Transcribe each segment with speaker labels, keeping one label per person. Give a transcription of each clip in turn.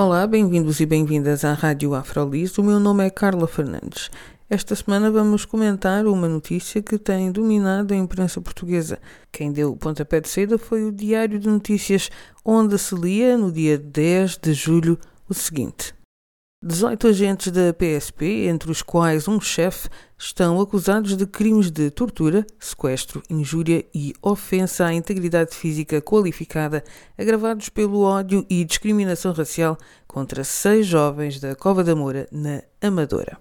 Speaker 1: Olá, bem-vindos e bem-vindas à Rádio Afrolis. O meu nome é Carla Fernandes. Esta semana vamos comentar uma notícia que tem dominado a imprensa portuguesa. Quem deu o pontapé de saída foi o Diário de Notícias, onde se lia, no dia 10 de julho, o seguinte. 18 agentes da PSP, entre os quais um chefe, estão acusados de crimes de tortura, sequestro, injúria e ofensa à integridade física qualificada, agravados pelo ódio e discriminação racial contra seis jovens da Cova da Moura, na Amadora.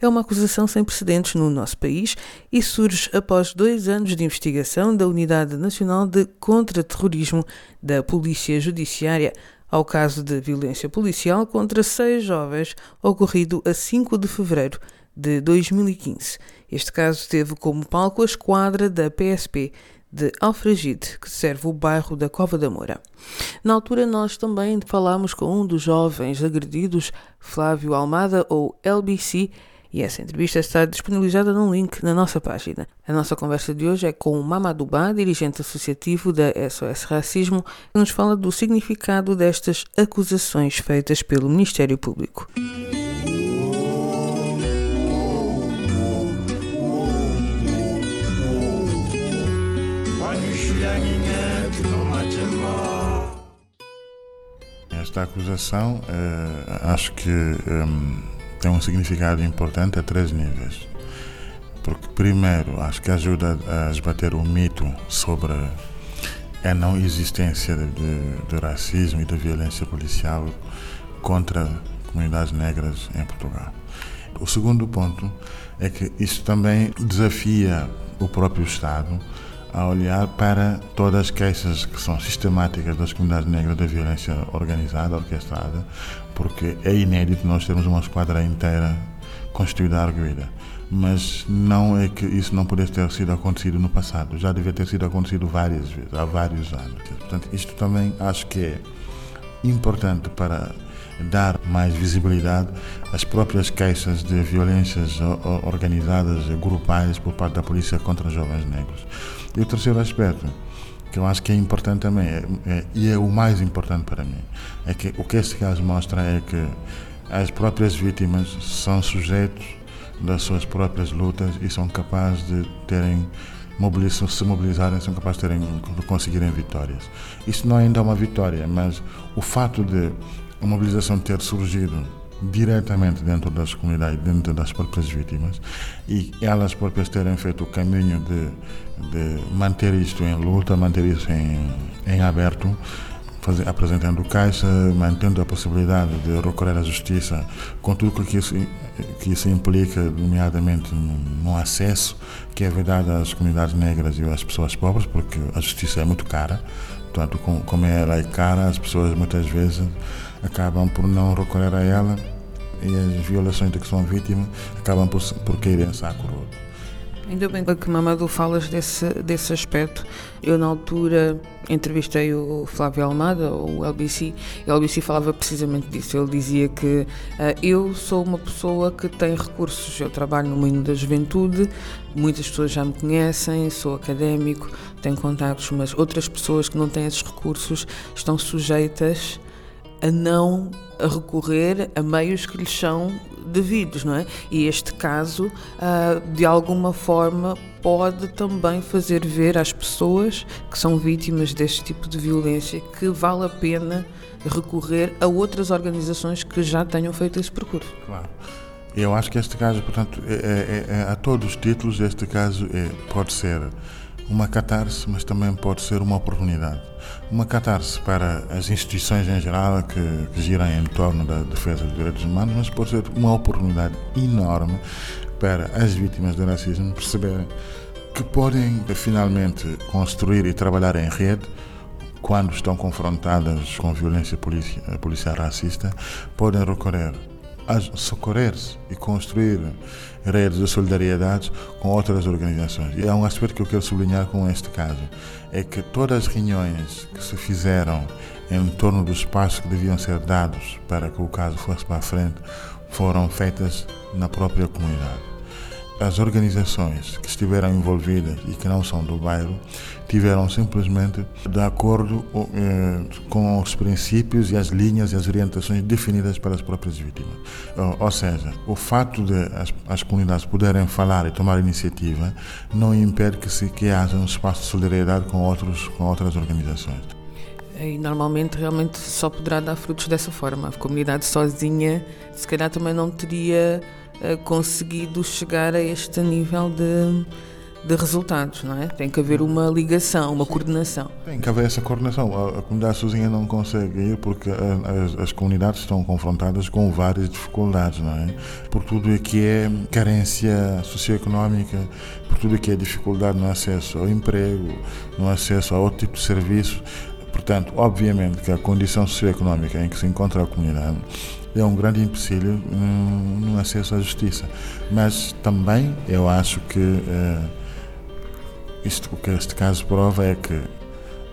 Speaker 1: É uma acusação sem precedentes no nosso país e surge após dois anos de investigação da Unidade Nacional de Contra-Terrorismo da Polícia Judiciária ao caso de violência policial contra seis jovens ocorrido a 5 de fevereiro de 2015. Este caso teve como palco a esquadra da PSP de Alfragide, que serve o bairro da Cova da Moura. Na altura, nós também falámos com um dos jovens agredidos, Flávio Almada, ou LBC, e essa entrevista está disponibilizada num link na nossa página. A nossa conversa de hoje é com o Mamadou Ba, dirigente associativo da SOS Racismo, que nos fala do significado destas acusações feitas pelo Ministério Público.
Speaker 2: Esta acusação, uh, acho que um, tem um significado importante a três níveis. Porque, primeiro, acho que ajuda a esbater o mito sobre a não existência de racismo e de violência policial contra comunidades negras em Portugal. O segundo ponto é que isso também desafia o próprio Estado a olhar para todas as queixas que são sistemáticas das comunidades negras da violência organizada, orquestrada, porque é inédito nós termos uma esquadra inteira constituída arguída. Mas não é que isso não pudesse ter sido acontecido no passado, já devia ter sido acontecido várias vezes, há vários anos. Portanto, isto também acho que é importante para dar mais visibilidade às próprias queixas de violências organizadas, grupais por parte da polícia contra jovens negros. E o terceiro aspecto, que eu acho que é importante também, é, é, e é o mais importante para mim, é que o que este caso mostra é que as próprias vítimas são sujeitos das suas próprias lutas e são capazes de terem mobilizam, se mobilizarem, são capazes de, terem, de conseguirem vitórias. Isso não é ainda uma vitória, mas o fato de a mobilização ter surgido diretamente dentro das comunidades, dentro das próprias vítimas e elas próprias terem feito o caminho de, de manter isto em luta, manter isso em, em aberto, fazer, apresentando caixa, mantendo a possibilidade de recorrer à justiça com tudo que isso, que isso implica, nomeadamente no, acesso que é verdade às comunidades negras e às pessoas pobres, porque a justiça é muito cara, portanto, como ela é cara, as pessoas muitas vezes acabam por não recorrer a ela e as violações de que são vítimas acabam por, por cair em saco roto.
Speaker 1: Ainda bem que Mamadou falas desse, desse aspecto. Eu, na altura, entrevistei o Flávio Almada, o LBC, e o LBC falava precisamente disso. Ele dizia que uh, eu sou uma pessoa que tem recursos. Eu trabalho no mundo da juventude, muitas pessoas já me conhecem, sou académico, tenho contactos, mas outras pessoas que não têm esses recursos estão sujeitas a não recorrer a meios que lhes são devidos, não é? E este caso, uh, de alguma forma, pode também fazer ver às pessoas que são vítimas deste tipo de violência que vale a pena recorrer a outras organizações que já tenham feito esse percurso.
Speaker 2: Claro. Eu acho que este caso, portanto, é, é, é, a todos os títulos, este caso é, pode ser uma catarse, mas também pode ser uma oportunidade. Uma catarse para as instituições em geral que, que giram em torno da defesa dos direitos humanos, mas pode ser uma oportunidade enorme para as vítimas do racismo perceberem que podem finalmente construir e trabalhar em rede quando estão confrontadas com violência policial racista, podem recorrer a socorrer-se e construir redes de solidariedade com outras organizações. E é um aspecto que eu quero sublinhar com este caso, é que todas as reuniões que se fizeram em torno dos passos que deviam ser dados para que o caso fosse para a frente foram feitas na própria comunidade as organizações que estiveram envolvidas e que não são do bairro tiveram simplesmente de acordo eh, com os princípios e as linhas e as orientações definidas pelas próprias vítimas. Ou, seja, o fato de as, as, comunidades poderem falar e tomar iniciativa não impede que, se, que haja um espaço de solidariedade com, outros, com outras organizações.
Speaker 1: E normalmente realmente só poderá dar frutos dessa forma. A comunidade sozinha, se calhar, também não teria conseguido chegar a este nível de, de resultados, não é? Tem que haver uma ligação, uma coordenação.
Speaker 2: Tem que haver essa coordenação. A, a comunidade sozinha não consegue ir porque as, as, comunidades estão confrontadas com várias dificuldades, não é? Por tudo que é carência socioeconómica, por tudo que é dificuldade no acesso ao emprego, no acesso a outro tipo de serviço. Portanto, obviamente que a condição socioeconómica em que se encontra a comunidade é um grande empecilho no, no acesso à justiça. Mas também eu acho que uh, isto, o que este caso prova é que,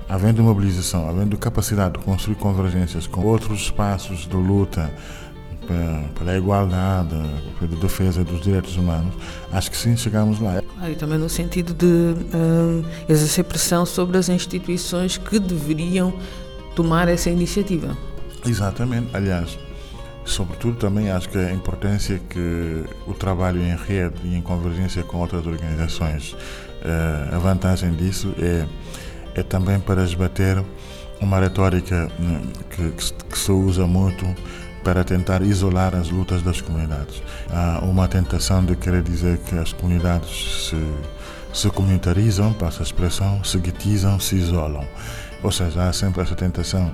Speaker 2: havendo mobilização, havendo capacidade de construir convergências com outros espaços de luta pela igualdade, pela defesa dos direitos humanos, acho que sim, chegamos lá.
Speaker 1: Ah, e também no sentido de uh, exercer pressão sobre as instituições que deveriam tomar essa iniciativa.
Speaker 2: Exatamente. Aliás, Sobretudo também acho que a importância que o trabalho em rede e em convergência com outras organizações, eh, a vantagem disso é, é também para esbater uma retórica né, que, que se usa muito para tentar isolar as lutas das comunidades. Há uma tentação de querer dizer que as comunidades se, se comunitarizam, passa a expressão, se guetizam, se isolam. Ou seja, há sempre essa tentação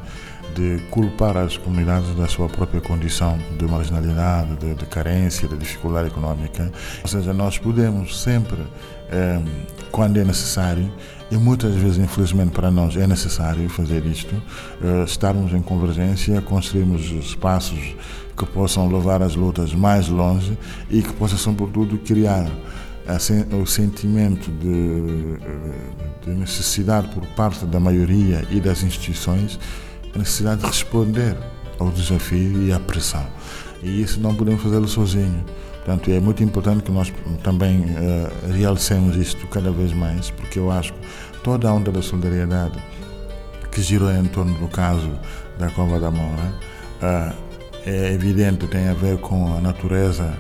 Speaker 2: de culpar as comunidades da sua própria condição de marginalidade, de, de carência, de dificuldade econômica. Ou seja, nós podemos sempre, eh, quando é necessário, e muitas vezes, infelizmente, para nós é necessário fazer isto, eh, estarmos em convergência, construirmos espaços que possam levar as lutas mais longe e que possam, sobretudo, criar o sentimento de, de necessidade por parte da maioria e das instituições a necessidade de responder ao desafio e à pressão. E isso não podemos fazê-lo sozinho. Portanto, é muito importante que nós também uh, realcemos isto cada vez mais, porque eu acho que toda a onda da solidariedade que girou em torno do caso da Cova da Moura uh, é evidente, tem a ver com a natureza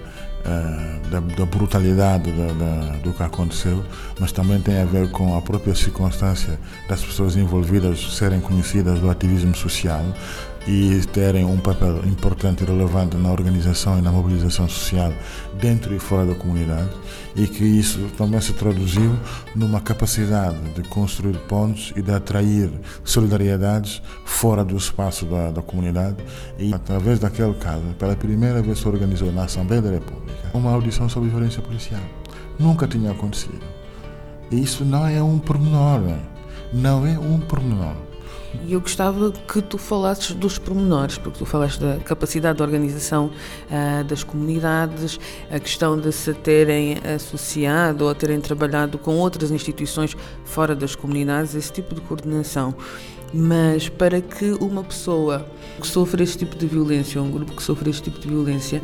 Speaker 2: uh, da, da, brutalidade da, da, do que aconteceu, mas também tem a ver com a própria circunstância das pessoas envolvidas serem conhecidas do ativismo social e terem um papel importante e relevante na organização e na mobilização social dentro e fora da comunidade e que isso também se traduziu numa capacidade de construir pontos e de atrair solidariedades fora do espaço da, da comunidade e através daquele caso, pela primeira vez se organizou na Assembleia da República uma audição sobre violência policial. Nunca tinha acontecido. E isso não é um pormenor, não é um pormenor
Speaker 1: e eu gostava que tu falasses dos pormenores, porque tu falaste da capacidade de organização uh, das comunidades, a questão de se terem associado ou terem trabalhado com outras instituições fora das comunidades, esse tipo de coordenação. Mas para que uma pessoa que sofre este tipo de violência, ou um grupo que sofre este tipo de violência,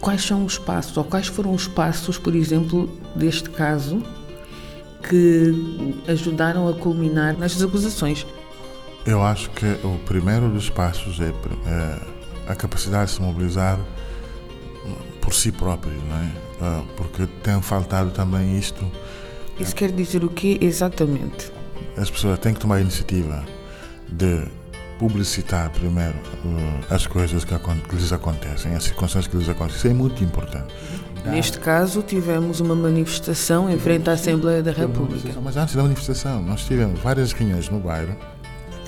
Speaker 1: quais são os passos, ou quais foram os passos, por exemplo, deste caso, que ajudaram a culminar nestas acusações?
Speaker 2: Eu acho que o primeiro dos passos é, é a capacidade de se mobilizar por si próprio, não é? Ah, porque tem faltado também isto.
Speaker 1: Isso quer dizer o quê exatamente?
Speaker 2: As pessoas têm que tomar a iniciativa de publicitar primeiro uh, as coisas que, que, lhes acontecem, as circunstâncias que lhes acontecem. Isso é muito importante.
Speaker 1: Neste caso, tivemos uma manifestação em frente à Assembleia da República.
Speaker 2: Mas antes da manifestação, nós tivemos várias reuniões no bairro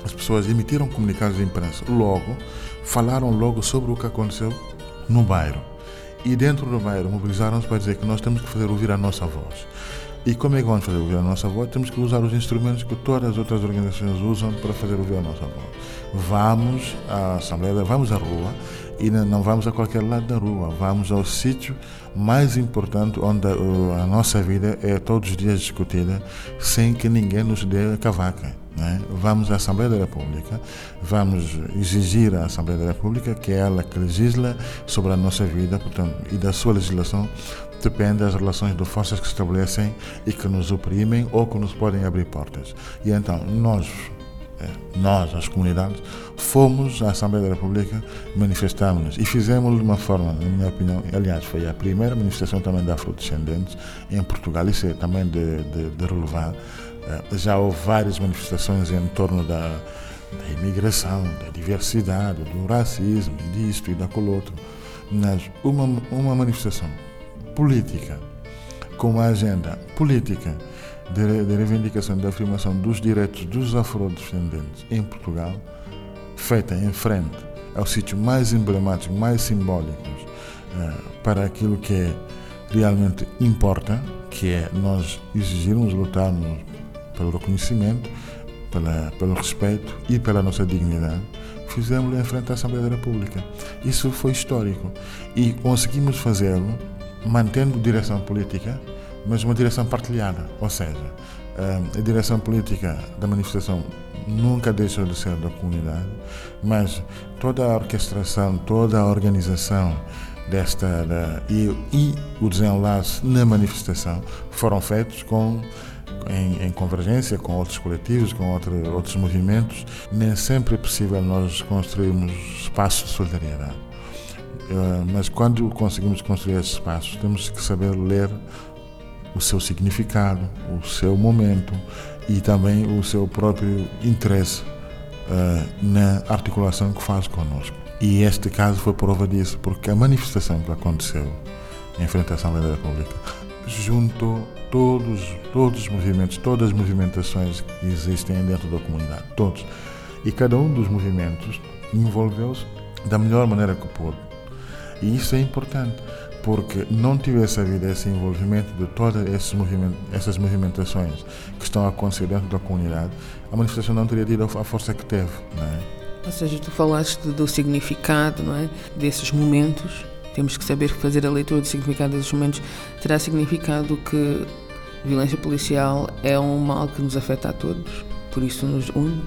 Speaker 2: as pessoas emitiram comunicados de imprensa. Logo, falaram logo sobre o que aconteceu no bairro. E dentro do bairro mobilizaram-se para dizer que nós temos que fazer ouvir a nossa voz. E como é que vamos fazer ouvir a nossa voz? Temos que usar os instrumentos que todas as outras organizações usam para fazer ouvir a nossa voz. Vamos à Assembleia, vamos à rua e não vamos a qualquer lado da rua, vamos ao sítio mais importante onde a, nossa vida é todos os dias discutida sem que ninguém nos dê cavaca. É? Vamos à Assembleia da República, vamos exigir à Assembleia da República que ela que legisla sobre a nossa vida portanto, e da sua legislação depende das relações de forças que se estabelecem e que nos oprimem ou que nos podem abrir portas. E então nós nós, as comunidades, fomos à Assembleia da República, manifestámos-nos e fizemos de uma forma, na minha opinião, aliás, foi a primeira manifestação também de afrodescendentes em Portugal, isso é também de, de, de relevar. É, já houve várias manifestações em torno da, da imigração, da diversidade, do racismo, disto e daquele outro, mas uma, uma manifestação política, com uma agenda política, de, de reivindicação de afirmação dos direitos dos afrodescendentes em Portugal, feita em frente ao sítio mais emblemático, mais simbólico eh, para aquilo que realmente importa, que é nós exigirmos, lutarmos pelo reconhecimento, pela, pelo respeito e pela nossa dignidade, fizemos em frente à Assembleia da República. Isso foi histórico e conseguimos fazê-lo mantendo direção política, mas uma direção partilhada, ou seja, a direção política da manifestação nunca deixou de ser da comunidade, mas toda a orquestração, toda a organização desta da, e, e o desenlace na manifestação foram feitos com em, em, convergência com outros coletivos, com outro, outros movimentos. Nem sempre é possível nós construirmos espaços de solidariedade. Uh, mas quando conseguimos construir esses espaços, temos que saber ler o seu significado, o seu momento e também o seu próprio interesse uh, na articulação que faz conosco. E este caso foi prova disso, porque a manifestação que aconteceu em frente à Assembleia da República juntou todos, todos os movimentos, todas as movimentações que existem dentro da comunidade, todos. E cada um dos movimentos envolveu-se da melhor maneira que pôde. E isso é importante, porque não tivesse havido esse envolvimento de todas essas movimentações que estão a acontecer dentro da comunidade, a manifestação não teria tido a força que teve. Não é?
Speaker 1: Ou seja, tu falaste do significado não é? desses momentos, temos que saber fazer a leitura do significado desses momentos, terá significado que violência policial é um mal que nos afeta a todos, por isso nos une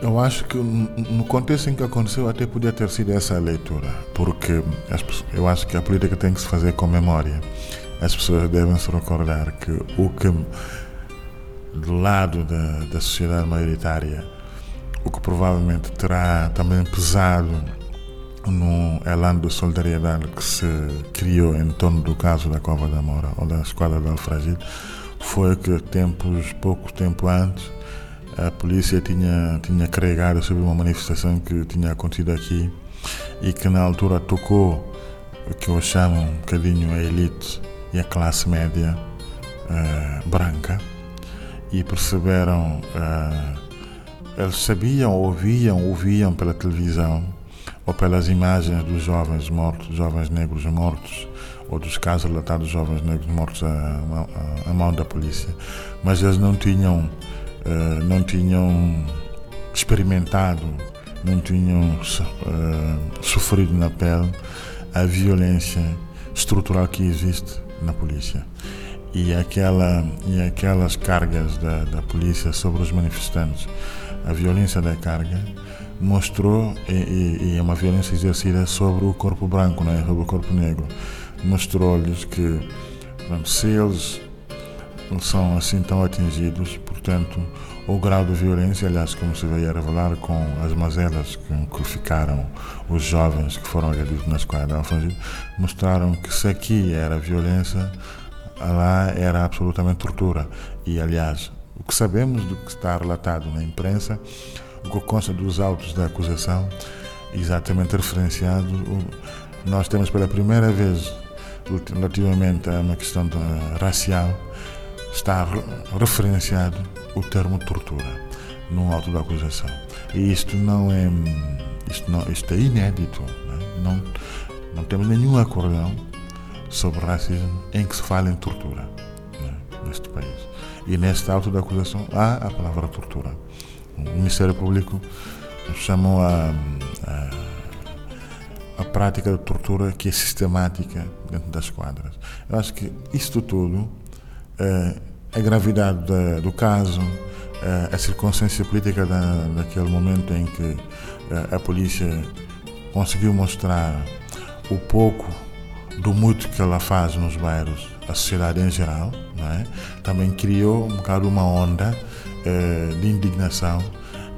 Speaker 2: eu acho que no contexto em que aconteceu até podia ter sido essa a leitura, porque eu acho que a política tem que se fazer com memória. As pessoas devem se recordar que o que do lado da, da sociedade maioritária, o que provavelmente terá também pesado no elan de solidariedade que se criou em torno do caso da Cova da Moura ou da Esquadra de Alfragide, foi que tempos, pouco tempo antes, a polícia tinha, tinha carregado sobre uma manifestação que tinha acontecido aqui e que na altura tocou o que eu chamo um bocadinho a elite e a classe média uh, branca. E perceberam, uh, eles sabiam, ouviam, ouviam pela televisão ou pelas imagens dos jovens mortos, jovens negros mortos, ou dos casos relatados de jovens negros mortos à, à, mão da polícia, mas eles não tinham uh, não tinham experimentado, não tinham uh, sofrido na pele a violência estrutural que existe na polícia. E, aquela, e aquelas cargas da, da polícia sobre os manifestantes, a violência da carga, mostrou, e, é uma violência exercida sobre o corpo branco, né, sobre o corpo negro, mostrou-lhes que se eles são assim tão atingidos, portanto, o grau de violência, aliás, como se veio a revelar com as mazelas que ficaram os jovens que foram agredidos na esquadra Alfangir, mostraram que se aqui era violência, lá era absolutamente tortura. E, aliás, o que sabemos do que está relatado na imprensa, o que consta dos autos da acusação, exatamente referenciado, nós temos pela primeira vez, relativamente a uma questão racial, está referenciado o termo tortura no auto da acusação. E isto não é, isto não, isto é inédito. Não, é? não, não temos nenhum acordão sobre racismo em que se fala em tortura né, neste país. E neste auto de acusação há a palavra tortura. O Ministério Público chamou a, a, a prática de tortura que é sistemática dentro das quadras. Eu acho que isto tudo, eh, a gravidade da, do caso, eh, a circunstância política da, daquele momento em que eh, a polícia conseguiu mostrar o pouco do muito que ela faz nos bairros, a sociedade em geral, é? também criou um bocado uma onda eh, de indignação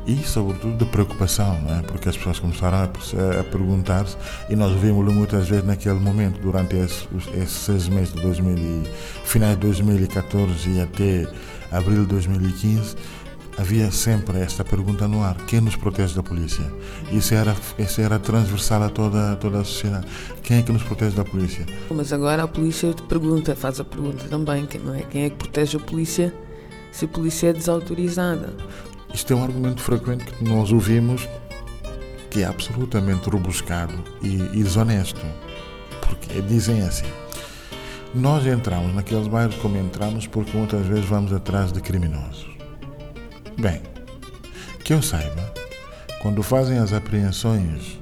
Speaker 2: e, sobretudo, de preocupação, é? porque as pessoas começaram a, a perguntar-se, e nós vimos muitas vezes naquele momento, durante esses, esses seis meses de 2000, finais de 2014 e até abril de 2015 havia sempre esta pergunta no ar: quem nos protege da polícia? Isso era, isso era transversal a toda, toda a sociedade. Quem é que nos protege da polícia?
Speaker 1: Mas agora a polícia te pergunta, faz a pergunta também: não é? quem é que protege a polícia se a polícia é desautorizada?
Speaker 2: Isto é um argumento frequente que nós ouvimos que é absolutamente rebuscado e, e desonesto. Porque dizem assim: nós entramos naqueles bairros como entramos porque muitas vezes vamos atrás de criminosos. Bem, que eu saiba, quando fazem as apreensões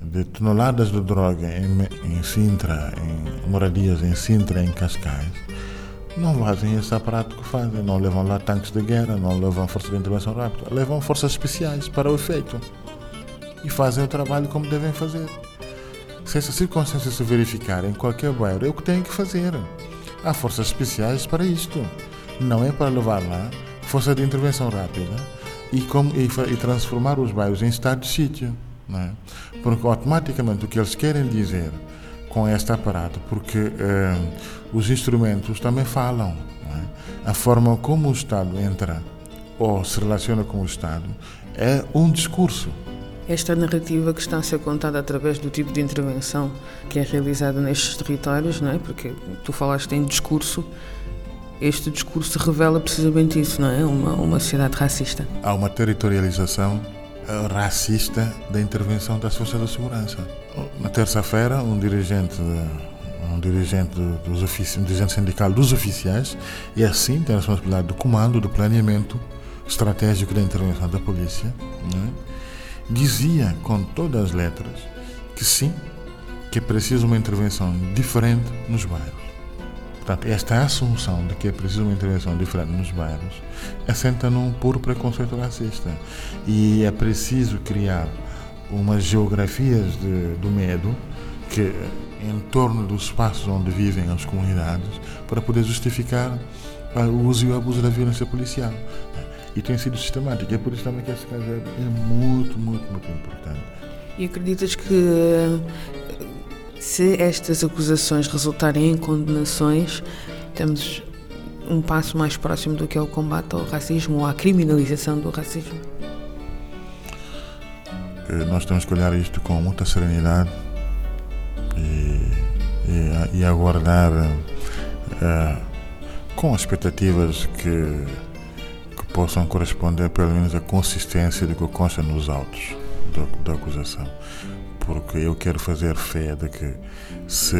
Speaker 2: de toneladas de droga em, em Sintra, em moradias em Sintra, em Cascais, não fazem esse aparato que fazem, não levam lá tanques de guerra, não levam forças de intervenção rápida, levam forças especiais para o efeito e fazem o trabalho como devem fazer. Se essas circunstâncias se verificarem em qualquer bairro, é o que têm que fazer. Há forças especiais para isto. Não é para levar lá força de intervenção rápida e, como, e, e transformar os bairros em estado de sítio. É? Porque automaticamente o que eles querem dizer com este aparato, porque eh, os instrumentos também falam. É? A forma como o Estado entra ou se relaciona com o Estado é um discurso.
Speaker 1: Esta narrativa que está a ser contada através do tipo de intervenção que é realizada nestes territórios, não é? porque tu falaste em discurso, este discurso revela precisamente isso, não é? Uma, uma sociedade racista.
Speaker 2: Há uma territorialização racista da intervenção das forças de segurança. Na terça-feira, um dirigente um dirigente dos oficiais, um dirigente sindical dos oficiais e assim tem a responsabilidade do comando, do planeamento estratégico da intervenção da polícia, né? dizia com todas as letras que sim, que é preciso uma intervenção diferente nos bairros. Portanto, esta assunção de que é preciso uma intervenção diferente nos bairros assenta num puro preconceito racista. E é preciso criar umas geografias de, do medo que em torno dos espaços onde vivem as comunidades para poder justificar o uso e o abuso da violência policial. E tem sido sistemático. É por isso também que esse caso é muito, muito, muito importante.
Speaker 1: E acreditas que se estas acusações resultarem em condenações, temos um passo mais próximo do que é o combate ao racismo ou à criminalização do racismo?
Speaker 2: Eh, nós temos que olhar isto com muita serenidade e, e, e aguardar uh, com expectativas que, que possam corresponder pelo menos à consistência do que consta nos autos da acusação porque eu quero fazer fé de que se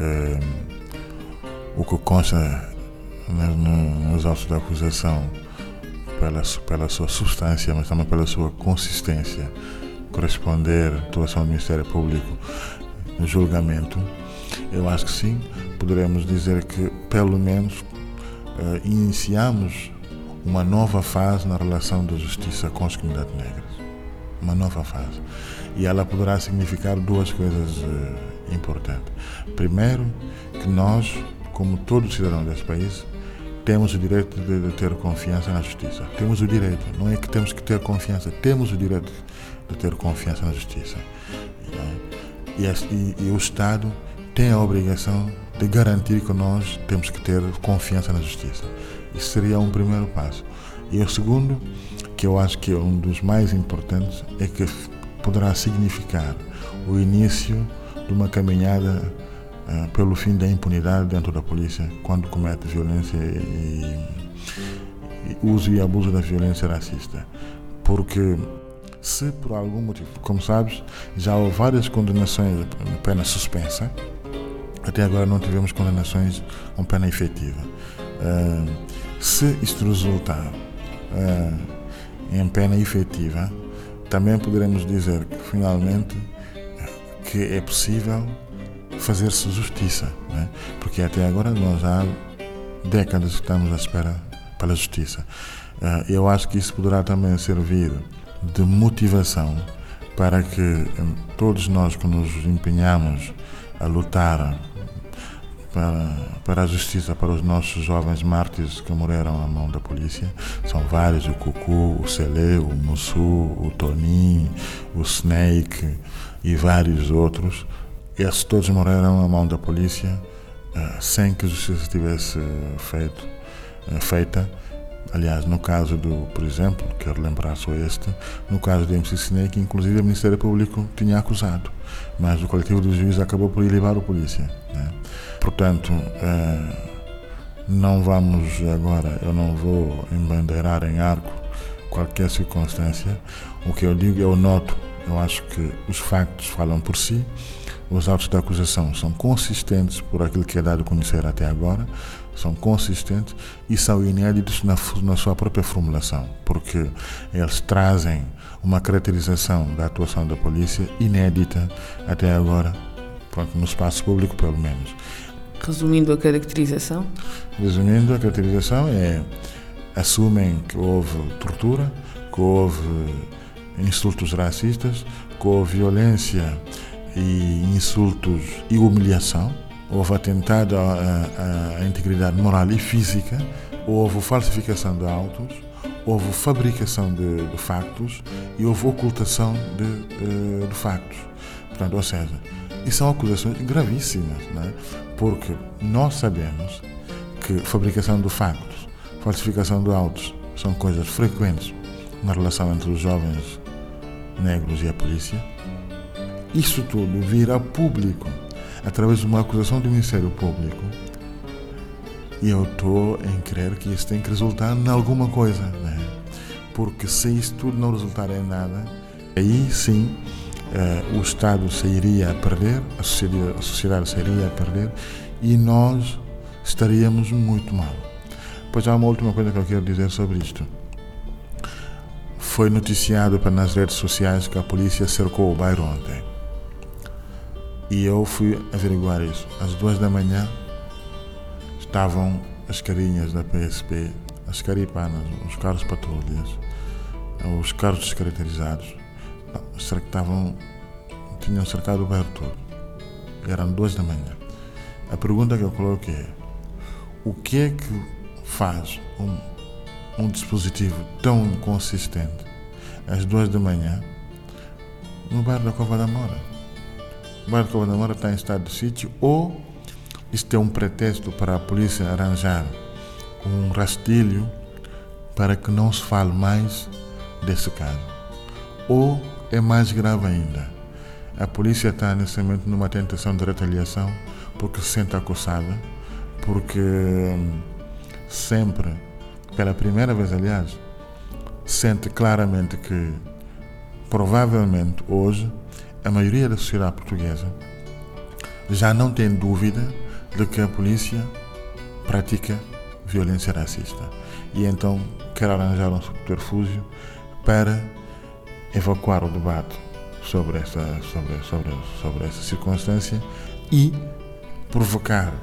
Speaker 2: eh, o que consta nos autos da acusação pela, pela sua substância, mas também pela sua consistência, corresponder à atuação do Ministério Público no julgamento, eu acho que sim, poderemos dizer que pelo menos eh, iniciamos uma nova fase na relação da justiça com as comunidades negras. Uma nova fase e ela poderá significar duas coisas uh, importantes. Primeiro, que nós, como todos os cidadãos desse país, temos o direito de, de, ter confiança na justiça. Temos o direito, não é que temos que ter confiança, temos o direito de ter confiança na justiça. E, e, e o Estado tem a obrigação de garantir que nós temos que ter confiança na justiça. Isso seria um primeiro passo. E o segundo, que eu acho que é um dos mais importantes, é que poderá significar o início de uma caminhada uh, pelo fim da impunidade dentro da polícia quando comete violência e, e uso e abuso da violência racista. Porque se por algum motivo, como sabes, já houve várias condenações de pena suspensa até agora não tivemos condenações com pena efetiva. Uh, se isto resultar uh, em pena efetiva, também poderemos dizer que finalmente que é possível fazer-se justiça, né? porque até agora nós há décadas que estamos à espera pela justiça. Uh, eu acho que isso poderá também servir de motivação para que um, todos nós que nos empenhamos a lutar para, para a justiça para os nossos jovens mártires que morreram à mão da polícia. São vários, o Cucu, o Celê, o Mussu, o Toninho, o Snake e vários outros. Esses todos morreram à mão da polícia uh, sem que justiça tivesse feito, uh, feita Aliás, no caso do, por exemplo, quero lembrar só este, no caso do MC Snake, inclusive o Ministério Público tinha acusado, mas o coletivo dos juízes acabou por elevar o polícia. Né? Portanto, eh, não vamos agora, eu não vou embandeirar em arco qualquer circunstância. O que eu digo, eu noto, eu acho que os factos falam por si, os autos da acusação são consistentes por aquilo que é dado a conhecer até agora, são consistentes e são inéditos na, na sua própria formulação, porque eles trazem uma caracterização da atuação da polícia inédita até agora, no espaço público pelo menos.
Speaker 1: Resumindo a caracterização?
Speaker 2: Resumindo, a caracterização é assumem que houve tortura, que houve insultos racistas, que houve violência e insultos e humilhação houve atentado à, integridade moral e física, houve falsificação de autos, houve fabricação de, de factos e houve ocultação de, eh, de, factos. Portanto, ou seja, e são acusações gravíssimas, é? porque nós sabemos que fabricação de factos, falsificação de autos são coisas frequentes na relação entre os jovens negros e a polícia. Isso tudo vira público através de uma acusação do Ministério Público. E eu estou em crer que isso tem que resultar em alguma coisa, né? porque se isso tudo não resultar em nada, aí sim uh, o Estado sairia a perder, a sociedade, a sociedade sairia a perder e nós estaríamos muito mal. Pois há uma última coisa que eu quero dizer sobre isto. Foi noticiado nas redes sociais que a polícia cercou o bairro ontem. E eu fui averiguar isso. Às duas da manhã estavam as carinhas da PSP, as caripanas, os carros patrulhas, os carros descaracterizados, estavam, tinham cercado o bairro todo. Eram duas da manhã. A pergunta que eu coloquei é: o que é que faz um, um dispositivo tão consistente às duas da manhã no bairro da Cova da Mora? O bairro de Covadamora está em estado de sítio ou isto é um pretexto para a polícia arranjar um rastilho para que não se fale mais desse caso. Ou é mais grave ainda, a polícia está nesse momento numa tentação de retaliação porque se sente acossada, porque hum, sempre, pela primeira vez aliás, sente claramente que provavelmente hoje a maioria da sociedade portuguesa já não tem dúvida de que a polícia pratica violência racista e então quer arranjar um subterfúgio para evacuar o debate sobre essa, sobre, sobre, sobre essa circunstância e provocar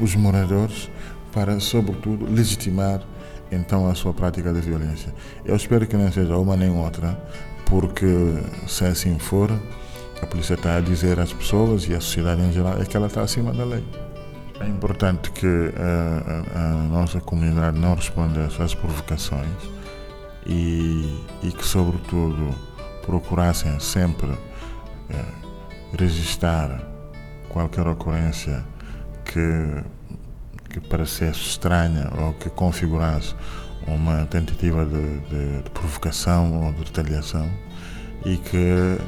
Speaker 2: os moradores para, sobretudo, legitimar então a sua prática de violência. Eu espero que não seja uma nem outra, porque se assim for, a polícia está a dizer às pessoas e à sociedade em geral é que ela está acima da lei. É importante que a, a, a nossa comunidade não responda essas provocações e, e que, sobretudo, procurassem sempre eh, registrar qualquer ocorrência que, que parecesse estranha ou que configurasse uma tentativa de, de, de provocação ou de retaliação e que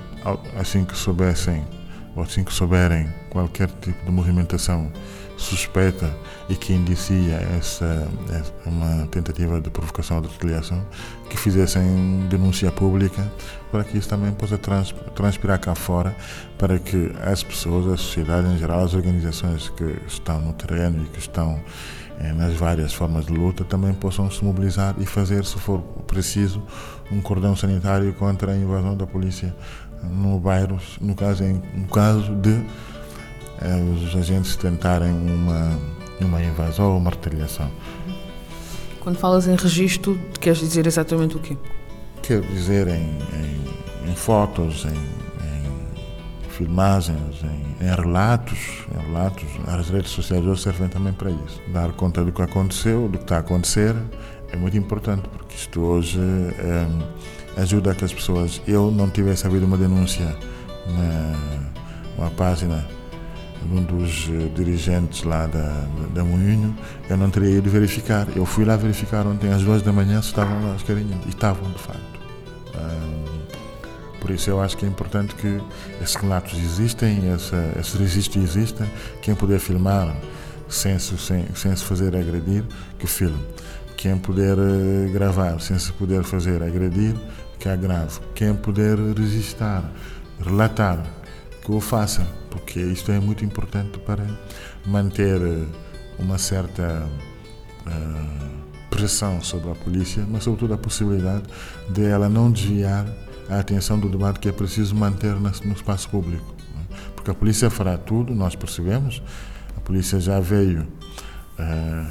Speaker 2: assim que soubessem ou assim que souberem qualquer tipo de movimentação suspeita e que indicia essa, essa uma tentativa de provocação ou de retaliação, que fizessem denúncia pública para que isso também possa trans, transpirar cá fora, para que as pessoas, a sociedade em geral, as organizações que estão no terreno e que estão eh, nas várias formas de luta também possam se mobilizar e fazer, se for preciso, um cordão sanitário contra a invasão da polícia no bairro, no caso, em, no caso de eh, os agentes tentarem uma, uma invasão ou uma retaliação.
Speaker 1: Quando falas em registro, queres dizer exatamente o quê?
Speaker 2: Quero dizer em, em, em fotos, em, filmagens, em, em, relatos, em relatos. As redes sociais hoje servem também para isso. Dar conta do que aconteceu, do que está a acontecer, é muito importante, porque isto hoje é, ajuda que as pessoas. Eu não tivesse havido uma denúncia na, na página de um dos eh, dirigentes lá da, da Moinho, eu não teria ido verificar. Eu fui lá verificar ontem às duas da manhã se estavam lá as carinhas, e estavam de facto. Por isso eu acho que é importante que esses relatos existem, esse, esse registro exista. Quem puder filmar sem se, sem, sem se fazer agredir, que filme. Quem puder uh, gravar sem se poder fazer agredir, que agrave. Quem puder registrar, relatar, que o faça, porque isto é muito importante para manter uh, uma certa uh, pressão sobre a polícia, mas sobretudo a possibilidade de ela não desviar a atenção do debate que é preciso manter no espaço público. É? Porque a polícia fará tudo, nós percebemos, a polícia já veio, uh,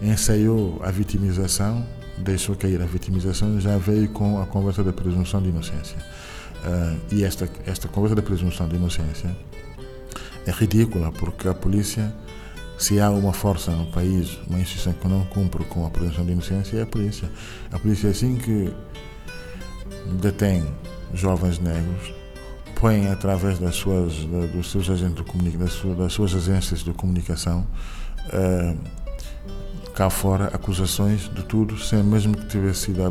Speaker 2: ensaiou a vitimização, deixou cair a vitimização, já veio com a conversa da presunção de inocência. Uh, e esta, esta conversa da presunção de inocência é ridícula, porque a polícia, se há uma força no país, uma instituição que não cumpre com a presunção de inocência, é a polícia. A polícia, é assim que detém jovens negros, põe através das suas, dos seus agentes de comunicação, das suas agências de comunicação, uh, cá fora acusações de tudo, sem mesmo que tivesse sido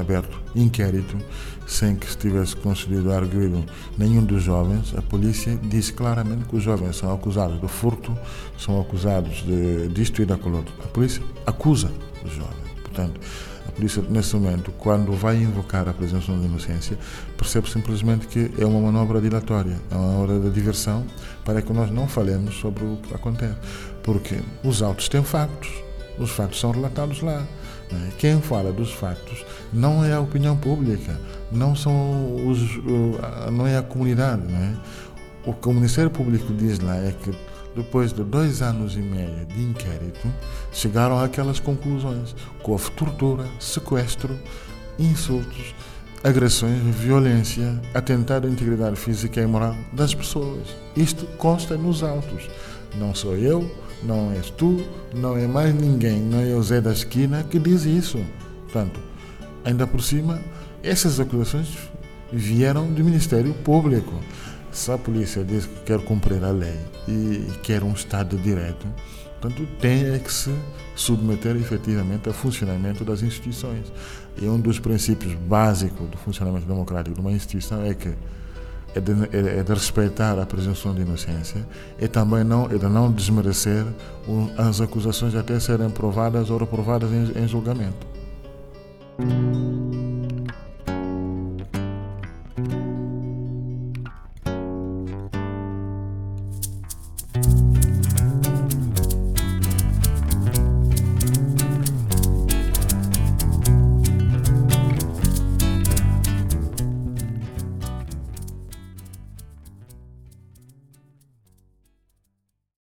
Speaker 2: aberto inquérito, sem que se tivesse concedido arguido nenhum dos jovens, a polícia diz claramente que os jovens são acusados de furto, são acusados de disto e daquilo. A polícia acusa os jovens. Portanto, por isso, nesse momento, quando vai invocar a presunção de inocência, percebe simplesmente que é uma manobra dilatória, é uma manobra de diversão para que nós não falemos sobre o que acontece. Porque os autos têm factos, os factos são relatados lá. Né? Quem fala dos factos não é a opinião pública, não, são os, não é a comunidade. Né? O que o Ministério Público diz lá é que depois de dois anos e meio de inquérito, chegaram àquelas conclusões: que houve tortura, sequestro, insultos, agressões, violência, atentado à integridade física e moral das pessoas. Isto consta nos autos. Não sou eu, não és tu, não é mais ninguém, não é o Zé da esquina que diz isso. Portanto, ainda por cima, essas acusações vieram do Ministério Público. Se a polícia diz que quer cumprir a lei e quer um Estado de Direito, portanto, tem é que se submeter efetivamente ao funcionamento das instituições. E um dos princípios básicos do funcionamento democrático de uma instituição é que é de, é, é de respeitar a presunção de inocência e também não, é de não desmerecer as acusações até serem provadas ou reprovadas em, em julgamento.